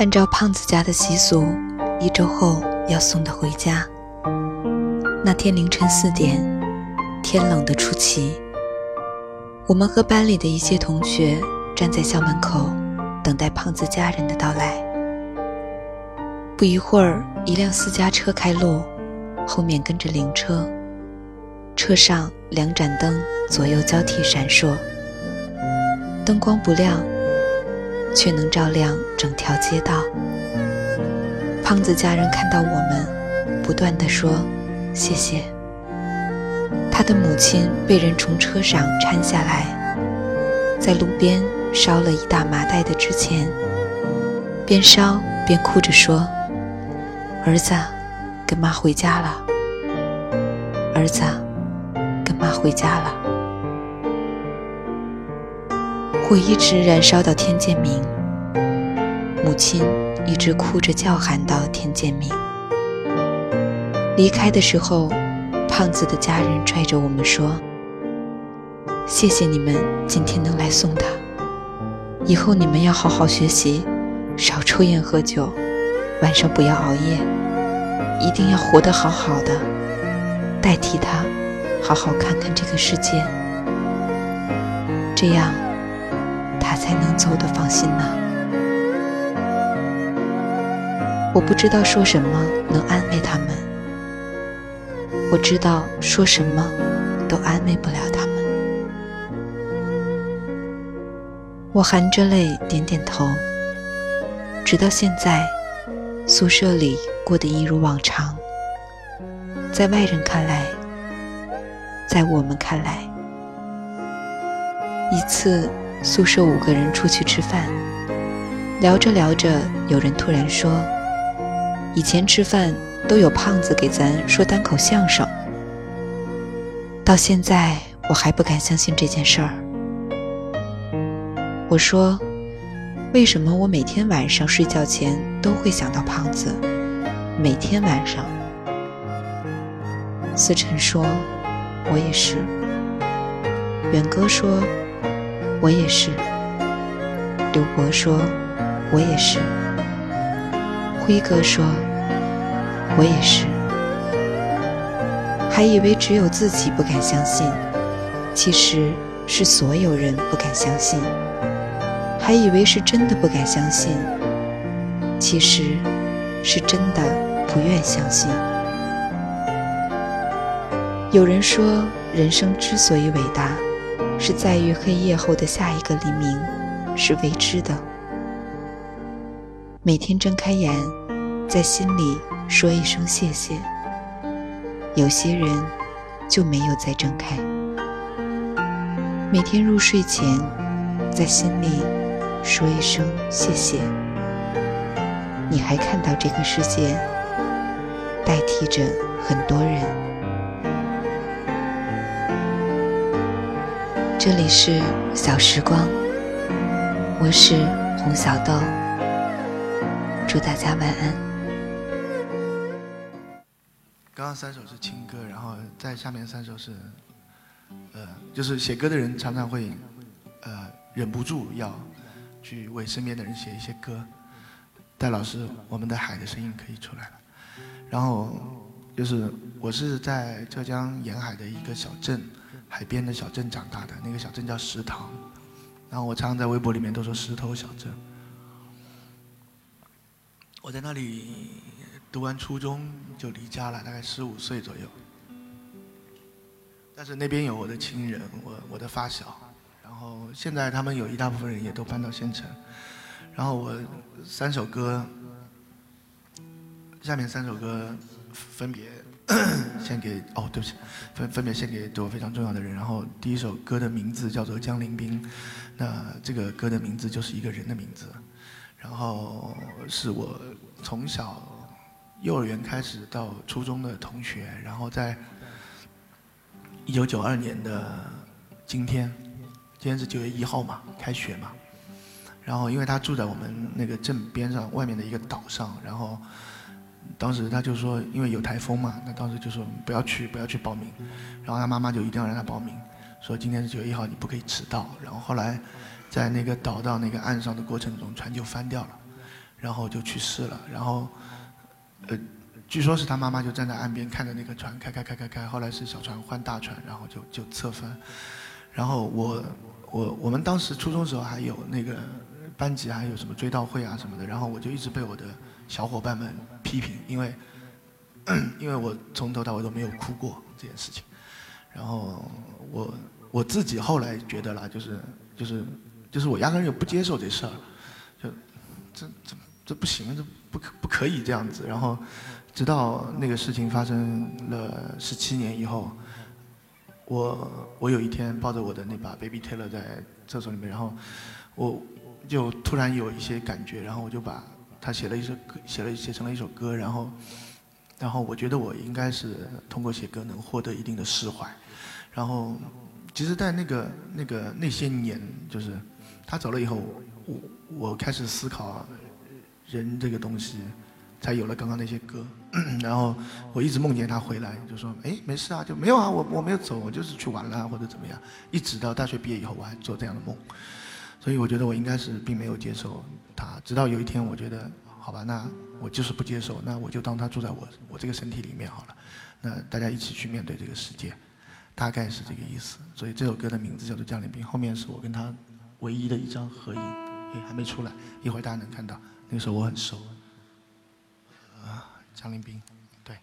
按照胖子家的习俗，一周后要送他回家。那天凌晨四点，天冷得出奇。我们和班里的一些同学站在校门口，等待胖子家人的到来。不一会儿，一辆私家车开路，后面跟着灵车，车上两盏灯左右交替闪烁，灯光不亮。却能照亮整条街道。胖子家人看到我们，不断地说：“谢谢。”他的母亲被人从车上搀下来，在路边烧了一大麻袋的纸钱，边烧边哭着说：“儿子，跟妈回家了。儿子，跟妈回家了。”我一直燃烧到天渐明，母亲一直哭着叫喊到天渐明。离开的时候，胖子的家人拽着我们说：“谢谢你们今天能来送他，以后你们要好好学习，少抽烟喝酒，晚上不要熬夜，一定要活得好好的，代替他好好看看这个世界，这样。”才能走得放心呢。我不知道说什么能安慰他们，我知道说什么都安慰不了他们。我含着泪点点头。直到现在，宿舍里过得一如往常。在外人看来，在我们看来，一次。宿舍五个人出去吃饭，聊着聊着，有人突然说：“以前吃饭都有胖子给咱说单口相声。”到现在我还不敢相信这件事儿。我说：“为什么我每天晚上睡觉前都会想到胖子？每天晚上。”思辰说：“我也是。”远哥说。我也是，刘博说，我也是。辉哥说，我也是。还以为只有自己不敢相信，其实是所有人不敢相信。还以为是真的不敢相信，其实是真的不愿相信。有人说，人生之所以伟大。是在于黑夜后的下一个黎明是未知的。每天睁开眼，在心里说一声谢谢。有些人就没有再睁开。每天入睡前，在心里说一声谢谢。你还看到这个世界代替着很多人。这里是小时光，我是洪小豆，祝大家晚安。刚刚三首是情歌，然后在下面三首是，呃，就是写歌的人常常会，呃，忍不住要去为身边的人写一些歌。戴老师，我们的海的声音可以出来了。然后就是我是在浙江沿海的一个小镇。海边的小镇长大的那个小镇叫石塘，然后我常常在微博里面都说石头小镇。我在那里读完初中就离家了，大概十五岁左右。但是那边有我的亲人，我我的发小，然后现在他们有一大部分人也都搬到县城。然后我三首歌，下面三首歌分别。献给哦，对不起，分分别献给对我非常重要的人。然后第一首歌的名字叫做《江陵冰》，那这个歌的名字就是一个人的名字。然后是我从小幼儿园开始到初中的同学。然后在一九九二年的今天，今天是九月一号嘛，开学嘛。然后因为他住在我们那个镇边上外面的一个岛上，然后。当时他就说，因为有台风嘛，那当时就说不要去，不要去报名。然后他妈妈就一定要让他报名，说今天是九月一号，你不可以迟到。然后后来，在那个倒到那个岸上的过程中，船就翻掉了。然后就去世了。然后，呃，据说是他妈妈就站在岸边看着那个船开开开开开，后来是小船换大船，然后就就侧翻。然后我我我们当时初中时候还有那个班级还有什么追悼会啊什么的，然后我就一直被我的小伙伴们批评，因为 因为我从头到尾都没有哭过这件事情。然后我我自己后来觉得啦，就是就是就是我压根就不接受这事儿，就这这这不行，这不可不可以这样子。然后直到那个事情发生了十七年以后，我我有一天抱着我的那把 Baby Taylor 在厕所里面，然后我就突然有一些感觉，然后我就把他写了一首歌，写了写成了一首歌，然后。然后我觉得我应该是通过写歌能获得一定的释怀，然后，其实，在那个那个那些年，就是他走了以后，我我开始思考人这个东西，才有了刚刚那些歌。然后我一直梦见他回来，就说：“哎，没事啊，就没有啊，我我没有走，我就是去玩了或者怎么样。”一直到大学毕业以后，我还做这样的梦，所以我觉得我应该是并没有接受他。直到有一天，我觉得。好吧，那我就是不接受，那我就当他住在我我这个身体里面好了。那大家一起去面对这个世界，大概是这个意思。所以这首歌的名字叫做《降临兵》，后面是我跟他唯一的一张合影，还没出来，一会儿大家能看到。那个时候我很瘦。啊，降临兵，对。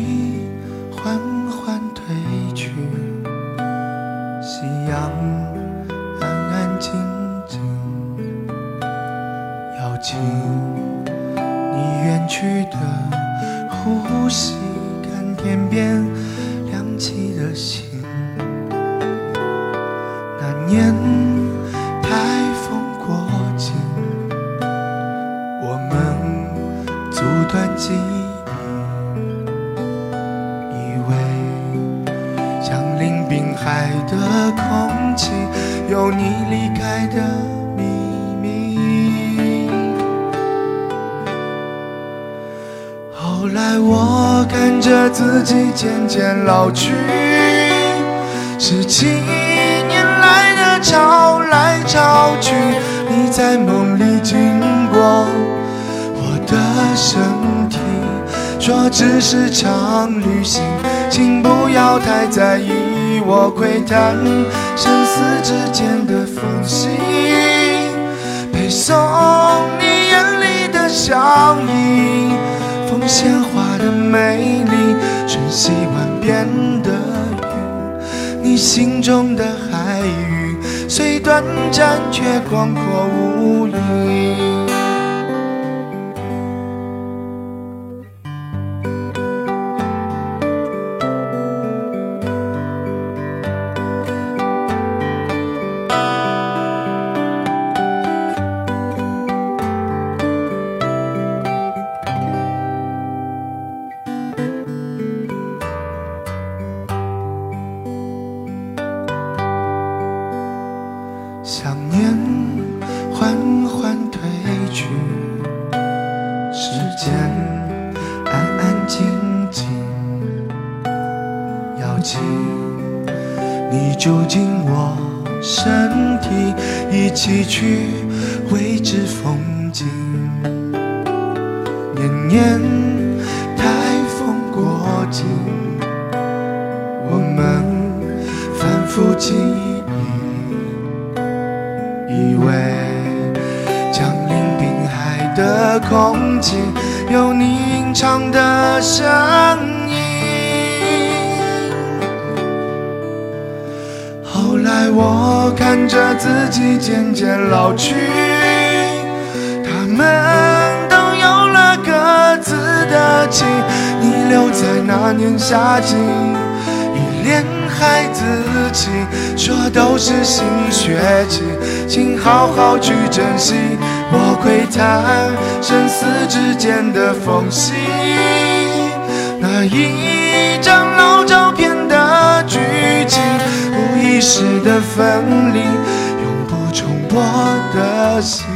你缓缓的空气有你离开的秘密后来我看着自己渐渐老去是七年来的潮来潮去你在梦里经过我的身体说只是场旅行请不要太在意。我窥探生死之间的缝隙，背诵你眼里的笑意，风鲜花的美丽。瞬息万变的云，你心中的海域虽短暂，却广阔无垠。想念缓缓退去，时间安安静静。邀请你住进我身体，一起去未知风景。年年台风过境，我们反复经。空气有你吟唱的声音后来我看着自己渐渐老去。他们都有了各自的妻你留在那年夏季依恋孩子气说都是新学期请好好去珍惜。我窥探生死之间的缝隙。那一张老照片的剧情，无意识的分离，永不重播的心。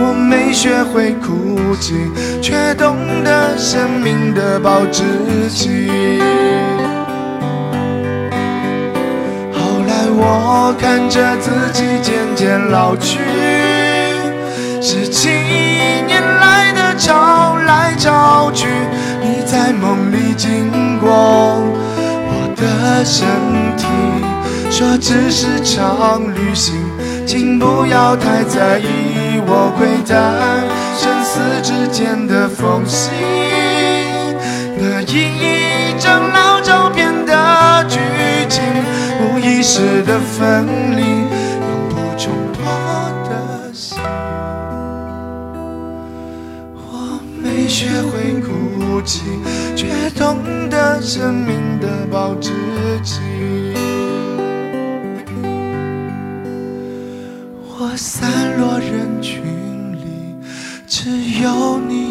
我没学会哭泣，却懂得生命的保质期。后来我看着自己渐渐老去，是几年来的潮来潮去，你在梦里经过我的身体，说只是场旅行，请不要太在意。我窥探生死之间的缝隙，那一张老照片的剧情，无意识的分离，却懂得生命的保质期。我散落人群里，只有你